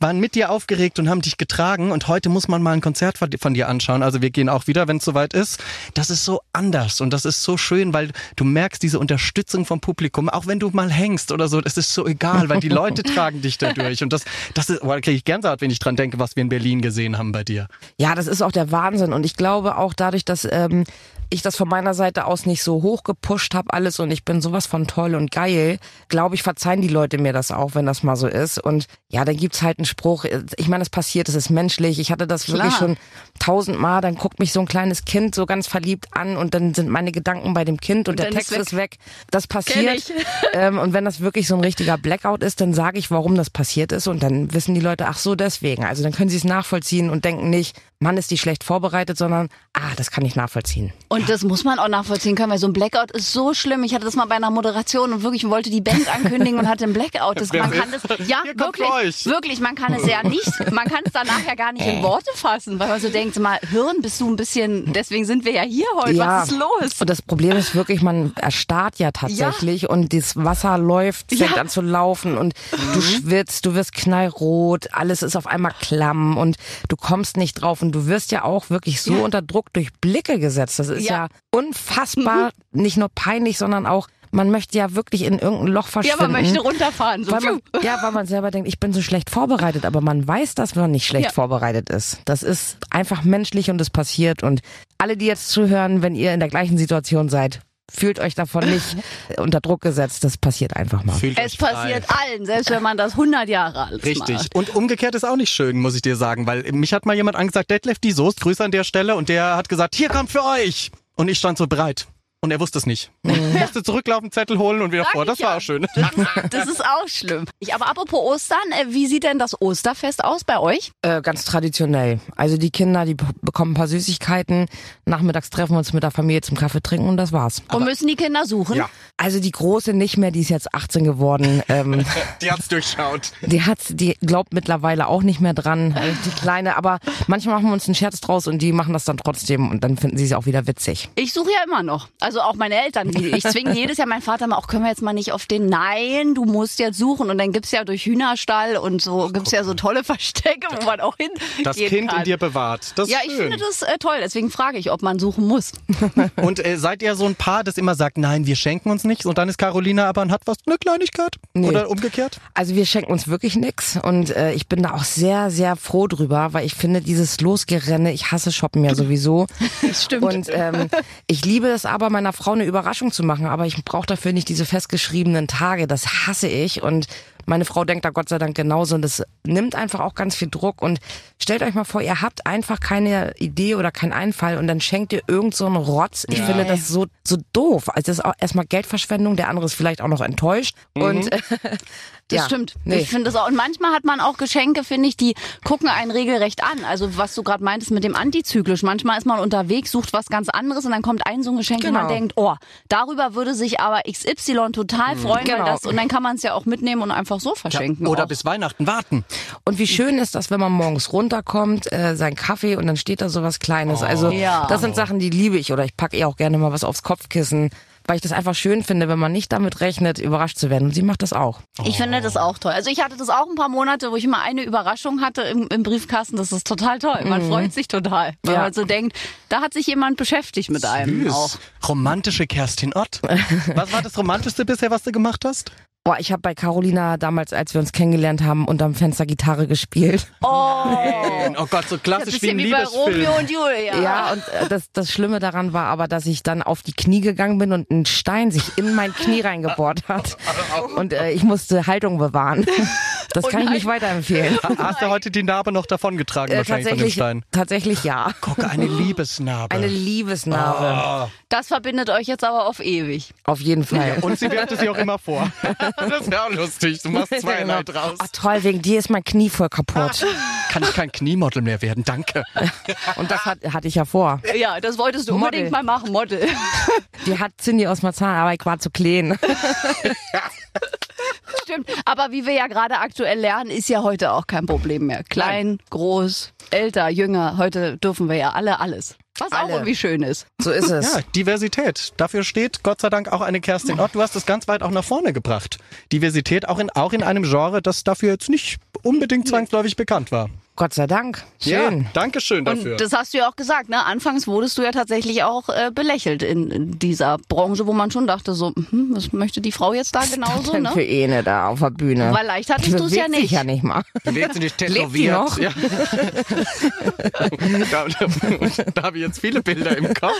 waren mit dir aufgeregt und haben dich getragen und heute muss man mal ein Konzert von, von dir anschauen. Also wir gehen auch wieder, wenn es soweit ist. Das ist so anders und das ist so schön, weil du merkst diese Unterstützung vom Publikum, auch wenn du mal hängst oder so, das ist so egal, weil die Leute <laughs> tragen dich dadurch und das, das ist, oh, da kriege ich Gänsehaut, wenn ich dran denke, was wir in Berlin gesehen haben bei dir.
Ja, das ist auch der Wahnsinn. Und ich glaube auch dadurch, dass ähm, ich das von meiner Seite aus nicht so hoch gepusht habe alles und ich bin sowas von toll und geil, glaube ich, verzeihen die Leute mir das auch, wenn das mal so ist. Und ja, dann gibt's halt einen Spruch. Ich meine, es passiert, es ist menschlich. Ich hatte das
Klar.
wirklich schon tausendmal. Dann guckt mich so ein kleines Kind so ganz verliebt an und dann sind meine Gedanken bei dem Kind und,
Und
der Text
ist
ist
weg.
weg. Das passiert. <laughs> Ähm, und wenn das wirklich so ein richtiger Blackout ist, dann sage ich, warum das passiert ist und dann wissen die Leute, ach so, deswegen. Also dann können sie es nachvollziehen und denken nicht, Mann, ist die schlecht vorbereitet, sondern, ah, das kann ich nachvollziehen.
Und das muss man auch nachvollziehen können, weil so ein Blackout ist so schlimm. Ich hatte das mal bei einer Moderation und wirklich wollte die Band ankündigen und hatte einen Blackout. Das, man kann das, ja,
Hier
wirklich, wirklich, man kann es ja nicht, man kann es danach ja gar nicht in Worte fassen, weil man so denkt, mal, Hirn, bist du ein bisschen, deswegen sind wir ja hier heute, was ist los?
Und das Problem ist wirklich, man erstarrt ja tatsächlich und das Wasser läuft, fängt
Ja. Mhm.
an zu laufen und du schwitzt, du wirst knallrot, alles ist auf einmal klamm und du kommst nicht drauf und du wirst ja auch wirklich so
Ja.
unter Druck durch Blicke gesetzt. Das ist
Ja. Mhm.
ja, unfassbar, nicht nur peinlich, sondern auch, man möchte ja wirklich in irgendein Loch
Ja,
verschwinden.
man möchte runterfahren. So.
weil man, ja, weil man selber denkt, ich bin so schlecht vorbereitet, aber man weiß, dass man nicht schlecht
Ja.
vorbereitet ist. Das ist einfach menschlich und es passiert. Und alle, die jetzt zuhören, wenn ihr in der gleichen Situation seid, fühlt euch davon nicht <laughs> unter Druck gesetzt. Das passiert einfach mal.
Fühlt
Es passiert allen, selbst wenn man das 100 Jahre alt
Richtig.
macht.
Und umgekehrt ist auch nicht schön, muss ich dir sagen, weil mich hat mal jemand angesagt, Detlef die Soest, Grüße an der Stelle, und der hat gesagt, hier kommt für euch. Und ich stand so bereit. Und er wusste es nicht. Und <laughs> musste zurücklaufen, Zettel holen und wieder
Sag
vor. Das
ja.
war auch schön.
Das, <laughs> das ist auch schlimm. Ich, aber apropos Ostern, äh, wie sieht denn das Osterfest aus bei euch?
Äh, ganz traditionell. Also die Kinder, die bekommen ein paar Süßigkeiten. Nachmittags treffen wir uns mit der Familie zum Kaffee trinken und das war's.
Und müssen die Kinder suchen?
Ja.
Also die Große nicht mehr, die ist jetzt 18 geworden. Ähm, <laughs>
Die hat's durchschaut.
die hat, die glaubt mittlerweile auch nicht mehr dran, äh, die Kleine. Aber manchmal machen wir uns einen Scherz draus und die machen das dann trotzdem und dann finden sie es auch wieder witzig.
Ich suche ja immer noch. Also auch meine Eltern. die- Ich zwinge jedes Jahr meinen Vater mal, auch können wir jetzt mal nicht auf den Nein, du musst jetzt suchen. Und dann gibt's ja durch Hühnerstall und so gibt's ja so tolle Verstecke, wo man auch hin
Das Kind
kann.
in dir bewahrt. Das ist
Ja, ich
schön.
finde das äh, toll. Deswegen frage ich, ob man suchen muss. <laughs>
Und äh, seid ihr so ein Paar, das immer sagt, nein, wir schenken uns nichts und dann ist Carolina aber und hat was, eine Kleinigkeit?
Nee.
Oder umgekehrt?
Also wir schenken uns wirklich nix und äh, ich bin da auch sehr, sehr froh drüber, weil ich finde dieses Losgerenne, ich hasse Shoppen ja <laughs> sowieso.
Stimmt.
Und ähm, ich liebe es aber, meiner Frau eine Überraschung zu machen, aber ich brauche dafür nicht diese festgeschriebenen Tage, das hasse ich und meine Frau denkt da Gott sei Dank genauso und das nimmt einfach auch ganz viel Druck und stellt euch mal vor, ihr habt einfach keine Idee oder keinen Einfall und dann schenkt ihr irgend so einen Rotz. Ich finde das so so doof. Also das ist auch erstmal Geldverschwendung, der andere ist vielleicht auch noch enttäuscht und äh, <laughs>
Das
ja,
stimmt.
Nee.
Ich finde das auch. Und manchmal hat man auch Geschenke, finde ich, die gucken einen regelrecht an. Also was du gerade meintest mit dem antizyklisch. Manchmal ist man unterwegs, sucht was ganz anderes und dann kommt ein so ein Geschenk, wo man
Genau.
denkt, oh, darüber würde sich aber XY total freuen, weil
Genau.
das und dann kann man es ja auch mitnehmen und einfach so verschenken.
Oder
auch.
bis Weihnachten warten.
Und wie schön ist das, wenn man morgens runterkommt, äh, sein Kaffee und dann steht da so was Kleines. Also
Ja.
das sind Sachen, die liebe ich. Oder ich packe ihr auch gerne mal was aufs Kopfkissen, weil ich das einfach schön finde, wenn man nicht damit rechnet, überrascht zu werden. Und sie macht das auch.
Ich finde das auch toll. Also ich hatte das auch ein paar Monate, wo ich immer eine Überraschung hatte im, im Briefkasten. Das ist total toll. Man freut sich total, weil
Ja.
man so denkt, da hat sich jemand beschäftigt mit einem auch.
Süß. Romantische Kerstin Ott. <laughs> Was war das Romantischste bisher, was du gemacht hast?
Boah, ich habe bei Carolina damals, als wir uns kennengelernt haben, unterm Fenster Gitarre gespielt.
Oh,
Oh Gott, so klassisch wie
bisschen
ein
wie bei. Romeo und Julia.
Ja, und äh, das, das Schlimme daran war aber, dass ich dann auf die Knie gegangen bin und ein Stein sich in mein Knie reingebohrt hat. Und äh, ich musste Haltung bewahren. Das
Oh
kann ich nicht weiterempfehlen.
Hast du heute die Narbe noch davongetragen,
Äh,
wahrscheinlich von dem
tatsächlich,
Stein?
tatsächlich ja.
Guck, eine Liebesnarbe.
Eine Liebesnarbe.
Das verbindet euch jetzt aber auf ewig.
Auf jeden Fall.
Und sie wertet sie auch immer vor. <laughs> <laughs> das ist ja auch lustig. Du machst <laughs> zweierlei
Genau.
draus.
Ach toll, wegen dir ist mein Knie voll kaputt. <laughs>
Kann ich kein Kniemodel mehr werden, danke.
Und das hat, hatte ich ja vor.
Ja, das wolltest du
Model.
unbedingt mal machen, Model.
Die hat Cindy aus Marzahn, aber ich war zu klein.
Stimmt. Aber wie wir ja gerade aktuell lernen, ist ja heute auch kein Problem mehr. Klein, groß, älter, jünger. Heute dürfen wir ja alle alles. Was auch
Alle.
irgendwie schön ist.
So ist es.
Ja, Diversität. Dafür steht Gott sei Dank auch eine Kerstin Ott. Du hast es ganz weit auch nach vorne gebracht. Diversität auch in, auch in einem Genre, das dafür jetzt nicht unbedingt zwangsläufig bekannt war.
Gott sei Dank. Schön.
Ja, danke schön dafür.
Und das hast du ja auch gesagt, ne? Anfangs wurdest du ja tatsächlich auch äh, belächelt in, in dieser Branche, wo man schon dachte, so, hm, was möchte die Frau jetzt da genauso,
Denn
ne?
für Ene da auf der Bühne.
Weil leicht hattest du es ja
bewegt sich
nicht.
ja nicht mal. <laughs>
Lebt sie nicht tätowiert?
noch?
Ja. <laughs> da, da, da habe ich jetzt viele Bilder im Kopf.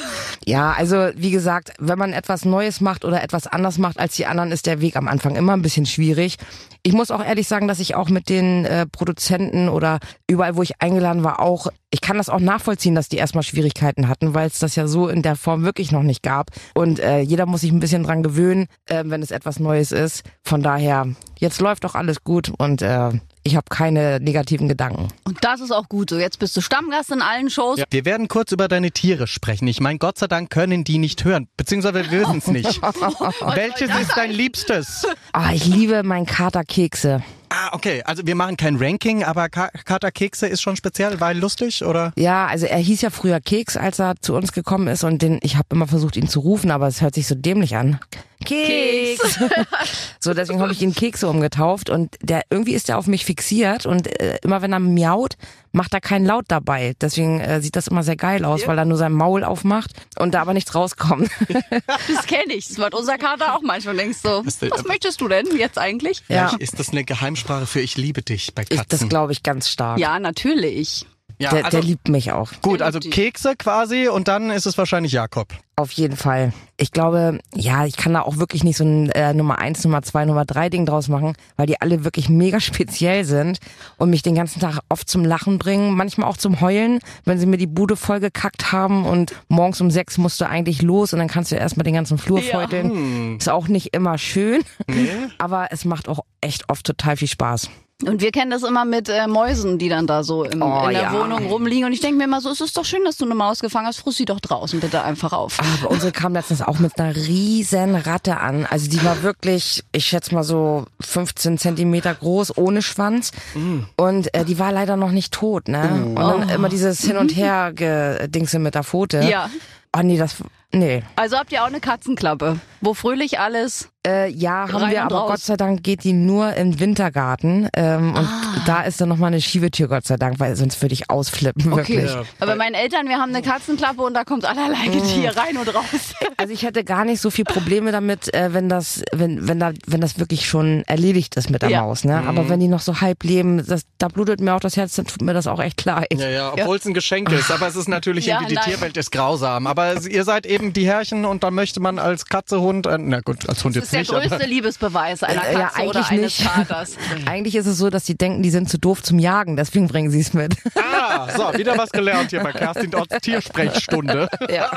Ja, also wie gesagt, wenn man etwas Neues macht oder etwas anders macht als die anderen, ist der Weg am Anfang immer ein bisschen schwierig. Ich muss auch ehrlich sagen, dass ich auch mit den äh, Produzenten oder überall, wo ich eingeladen war, auch, ich kann das auch nachvollziehen, dass die erstmal Schwierigkeiten hatten, weil es das ja so in der Form wirklich noch nicht gab. Und äh, jeder muss sich ein bisschen dran gewöhnen, äh, wenn es etwas Neues ist. Von daher, jetzt läuft doch alles gut und äh, ich habe keine negativen Gedanken.
Und das ist auch gut so. Jetzt bist du Stammgast in allen Shows.
Wir werden kurz über deine Tiere sprechen. Ich meine, Gott sei Dank können die nicht hören, beziehungsweise wir wissen es nicht. <laughs> Welches ist dein Liebstes?
Ah, ich liebe meinen Kater Kekse.
Ah, okay. Also wir machen kein Ranking, aber Ka Kater Kekse ist schon speziell, weil lustig, oder?
Ja, also er hieß ja früher Keks, als er zu uns gekommen ist und den, ich habe immer versucht, ihn zu rufen, aber es hört sich so dämlich an. Keks. <laughs> so, deswegen habe ich ihn Kekse umgetauft und der irgendwie ist er auf mich fixiert und äh, immer wenn er miaut, macht er keinen Laut dabei. Deswegen äh, sieht das immer sehr geil aus, ja. weil er nur sein Maul aufmacht und da aber nichts rauskommt. <laughs>
das kenne ich. Das macht unser Kater auch manchmal. Denkst so, was äh, möchtest du denn jetzt eigentlich?
Ja. Ist das eine Geheimsprache für ich liebe dich bei Katzen?
Ich, das glaube ich ganz stark.
Ja, natürlich.
Ja, der, also, der liebt mich auch.
Gut, also Kekse quasi und dann ist es wahrscheinlich Jakob.
Auf jeden Fall. Ich glaube, ja, ich kann da auch wirklich nicht so ein äh, Nummer eins, Nummer zwei, Nummer drei Ding draus machen, weil die alle wirklich mega <laughs> speziell sind und mich den ganzen Tag oft zum Lachen bringen, manchmal auch zum Heulen, wenn sie mir die Bude vollgekackt haben und morgens um sechs musst du eigentlich los und dann kannst du erstmal den ganzen Flur ja. feuteln. Hm. Ist auch nicht immer schön, nee. <laughs> aber es macht auch echt oft total viel Spaß.
Und wir kennen das immer mit äh, Mäusen, die dann da so im, oh, in der ja. Wohnung rumliegen. Und ich denke mir immer so, es ist doch schön, dass du eine Maus gefangen hast. Frust sie doch draußen bitte einfach auf.
Aber unsere kam letztens auch mit einer riesen Ratte an. Also die war wirklich, ich schätze mal so 15 Zentimeter groß, ohne Schwanz. Mm. Und äh, die war leider noch nicht tot. Ne? Mm. Und dann oh. immer dieses Hin und <laughs> Her Gedingse mit der Pfote.
Ja.
Oh nee, das, nee.
Also habt ihr auch eine Katzenklappe, wo fröhlich alles
äh, ja, haben wir, aber raus. Gott sei Dank geht die nur im Wintergarten. Ähm, und ah. da ist dann nochmal eine Schiebetür, Gott sei Dank, weil sonst würde ich ausflippen, okay. wirklich. Ja.
Aber meine Eltern, wir haben eine Katzenklappe und da kommt allerlei Getier mm. rein und raus. <laughs>
Also ich hätte gar nicht so viel Probleme damit, äh, wenn das, wenn, wenn da, wenn das wirklich schon erledigt ist mit der ja. Maus, ne? Mhm. Aber wenn die noch so halb leben, das, da blutet mir auch das Herz, dann tut mir das auch echt leid.
Ja, ja, obwohl es ein Geschenk ist, aber es ist natürlich <laughs> irgendwie, die nein. Tierwelt ist grausam. Aber ihr seid eben die Herrchen und dann möchte man als Katze, Hund, äh, na gut, als Hund jetzt
nicht.
Das
ist der größte Liebes Liebesbeweis einer Katze ja, eigentlich oder eines nicht. Vaters. <laughs>
eigentlich ist es so, dass sie denken, die sind zu doof zum Jagen, deswegen bringen sie es mit.
Ah, so, wieder was gelernt hier bei Kerstin Orts Tiersprechstunde. <laughs>
Ja.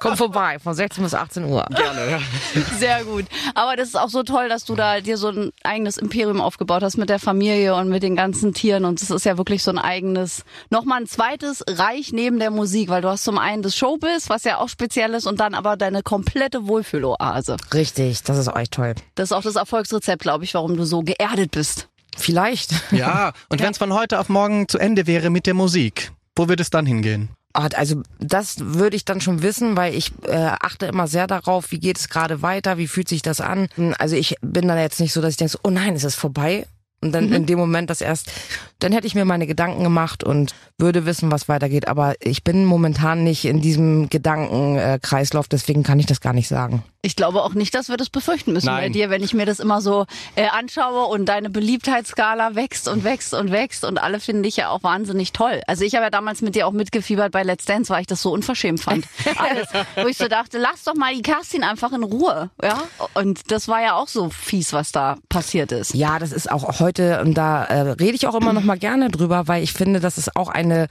Komm vorbei, von 16 bis 18 Uhr.
Gerne, ja.
Sehr gut. Aber das ist auch so toll, dass du da dir so ein eigenes Imperium aufgebaut hast mit der Familie und mit den ganzen Tieren. Und es ist ja wirklich so ein eigenes, nochmal ein zweites Reich neben der Musik, weil du hast zum einen das Showbiz, was ja auch speziell ist, und dann aber deine komplette Wohlfühloase.
Richtig, das ist euch toll.
Das ist auch das Erfolgsrezept, glaube ich, warum du so geerdet bist.
Vielleicht. <laughs>
Ja, und wenn es von heute auf morgen zu Ende wäre mit der Musik, wo würde es dann hingehen?
Also das würde ich dann schon wissen, weil ich äh, achte immer sehr darauf, wie geht es gerade weiter, wie fühlt sich das an. Also ich bin dann jetzt nicht so, dass ich denke, oh nein, es ist vorbei, und dann mhm. in dem Moment das erst, dann hätte ich mir meine Gedanken gemacht und würde wissen, was weitergeht. Aber ich bin momentan nicht in diesem Gedankenkreislauf, deswegen kann ich das gar nicht sagen.
Ich glaube auch nicht, dass wir das befürchten müssen Nein. bei dir, wenn ich mir das immer so äh, anschaue und deine Beliebtheitsskala wächst und wächst und wächst und alle finden dich ja auch wahnsinnig toll. Also ich habe ja damals mit dir auch mitgefiebert bei Let's Dance, weil ich das so unverschämt fand. <laughs> Alles, wo ich so dachte, lass doch mal die Kerstin einfach in Ruhe, ja? Und das war ja auch so fies, was da passiert ist.
Ja, das ist auch heute und da äh, rede ich auch immer noch mal gerne drüber, weil ich finde, das ist auch eine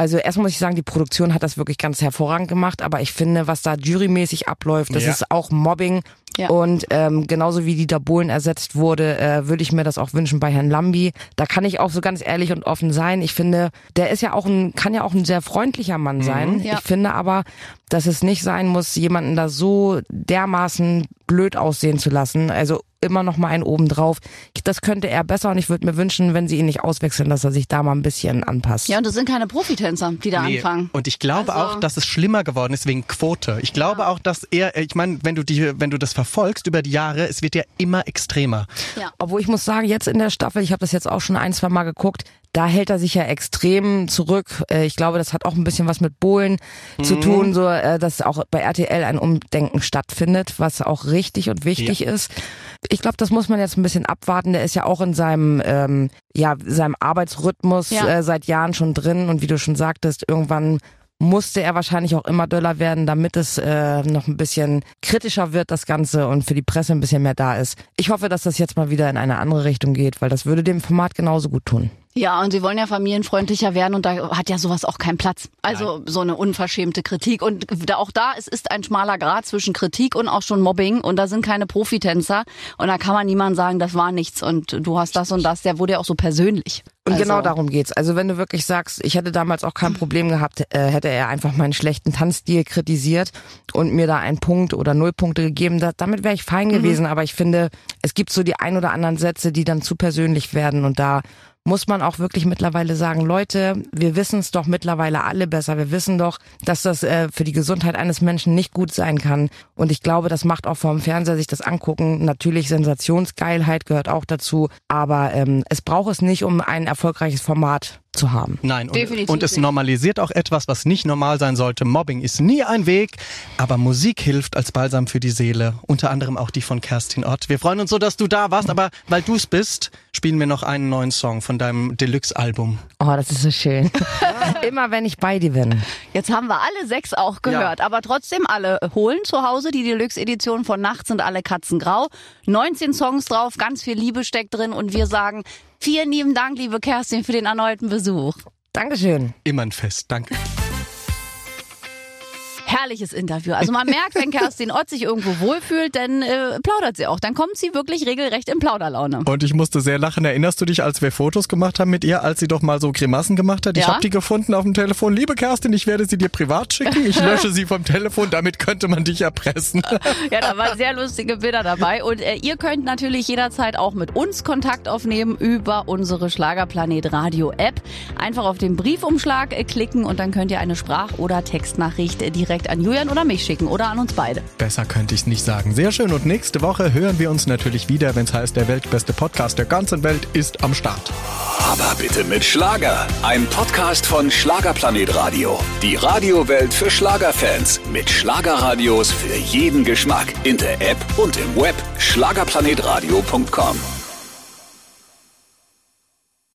also erstmal muss ich sagen, die Produktion hat das wirklich ganz hervorragend gemacht, aber ich finde, was da jurymäßig abläuft, das ja. ist auch Mobbing. Ja. Und ähm, genauso wie Dieter Bohlen ersetzt wurde, äh, würde ich mir das auch wünschen bei Herrn Lambi. Da kann ich auch so ganz ehrlich und offen sein. Ich finde, der ist ja auch ein, kann ja auch ein sehr freundlicher Mann mhm. sein. Mhm, ja. Ich finde aber, dass es nicht sein muss, jemanden da so dermaßen blöd aussehen zu lassen. Also immer noch mal einen oben drauf. Das könnte er besser und ich würde mir wünschen, wenn sie ihn nicht auswechseln, dass er sich da mal ein bisschen anpasst.
Ja, und das sind keine Profitänzer, die da nee. anfangen.
Und ich glaube also auch, dass es schlimmer geworden ist wegen Quote. Ich glaube ja. auch, dass er, ich meine, wenn du die, wenn du das verfolgst über die Jahre, es wird ja immer extremer.
Ja. Obwohl ich muss sagen, jetzt in der Staffel, ich habe das jetzt auch schon ein, zwei Mal geguckt, da hält er sich ja extrem zurück. Äh, ich glaube, das hat auch ein bisschen was mit Bohlen mhm. zu tun, so äh, dass auch bei RTL ein Umdenken stattfindet, was auch richtig und wichtig ja. ist. Ich glaube, das muss man jetzt ein bisschen abwarten. Der ist ja auch in seinem ähm, ja seinem Arbeitsrhythmus ja. äh, seit Jahren schon drin und wie du schon sagtest, irgendwann musste er wahrscheinlich auch immer döller werden, damit es äh, noch ein bisschen kritischer wird, das Ganze, und für die Presse ein bisschen mehr da ist. Ich hoffe, dass das jetzt mal wieder in eine andere Richtung geht, weil das würde dem Format genauso gut tun.
Ja, und sie wollen ja familienfreundlicher werden und da hat ja sowas auch keinen Platz. Also Nein. so eine unverschämte Kritik. Und da, auch da, es ist ein schmaler Grad zwischen Kritik und auch schon Mobbing und da sind keine Profitänzer und da kann man niemand sagen, das war nichts und du hast das und das. Der wurde ja auch so persönlich.
Und genau also. genau darum geht's. Also wenn du wirklich sagst, ich hätte damals auch kein Problem gehabt, äh, hätte er einfach meinen schlechten Tanzstil kritisiert und mir da einen Punkt oder null Punkte gegeben, da, damit wäre ich fein mhm. gewesen. Aber ich finde, es gibt so die ein oder anderen Sätze, die dann zu persönlich werden und da muss man auch wirklich mittlerweile sagen, Leute, wir wissen es doch mittlerweile alle besser. Wir wissen doch, dass das äh, für die Gesundheit eines Menschen nicht gut sein kann. Und ich glaube, das macht auch vorm Fernseher sich das angucken. Natürlich Sensationsgeilheit gehört auch dazu. Aber ähm, es braucht es nicht, um ein erfolgreiches Format zu haben.
Nein, und,
Definitiv
und es normalisiert auch etwas, was nicht normal sein sollte. Mobbing ist nie ein Weg, aber Musik hilft als Balsam für die Seele. Unter anderem auch die von Kerstin Ott. Wir freuen uns so, dass du da warst, aber weil du es bist, spielen wir noch einen neuen Song von deinem Deluxe-Album.
Oh, das ist so schön. <laughs> Immer wenn ich bei dir bin.
Jetzt haben wir alle sechs auch gehört, aber trotzdem alle holen zu Hause die Deluxe-Edition von Nachts sind alle Katzen grau. 19 Songs drauf, ganz viel Liebe steckt drin und wir sagen vielen lieben Dank, liebe Kerstin, für den erneuten Besuch.
Dankeschön.
Immer ein Fest. Danke.
Herrliches Interview. Also man merkt, wenn Kerstin Ott sich irgendwo wohlfühlt, dann äh, plaudert sie auch. Dann kommt sie wirklich regelrecht in Plauderlaune.
Und ich musste sehr lachen. Erinnerst du dich, als wir Fotos gemacht haben mit ihr, als sie doch mal so Grimassen gemacht hat? Ich
Ja.
habe die gefunden auf dem Telefon. Liebe Kerstin, ich werde sie dir privat schicken. Ich <laughs> lösche sie vom Telefon. Damit könnte man dich erpressen.
Ja, da waren sehr lustige Bilder dabei. Und äh, ihr könnt natürlich jederzeit auch mit uns Kontakt aufnehmen über unsere Schlagerplanet Radio App. Einfach auf den Briefumschlag äh, klicken und dann könnt ihr eine Sprach- oder Textnachricht äh, direkt an Julian oder mich schicken oder an uns beide.
Besser könnte ich es nicht sagen. Sehr schön. Und nächste Woche hören wir uns natürlich wieder, wenn es heißt, der weltbeste Podcast der ganzen Welt ist am Start.
Aber bitte mit Schlager. Ein Podcast von Schlagerplanet Radio. Die Radiowelt für Schlagerfans. Mit Schlagerradios für jeden Geschmack. In der App und im Web. Schlagerplanetradio.com.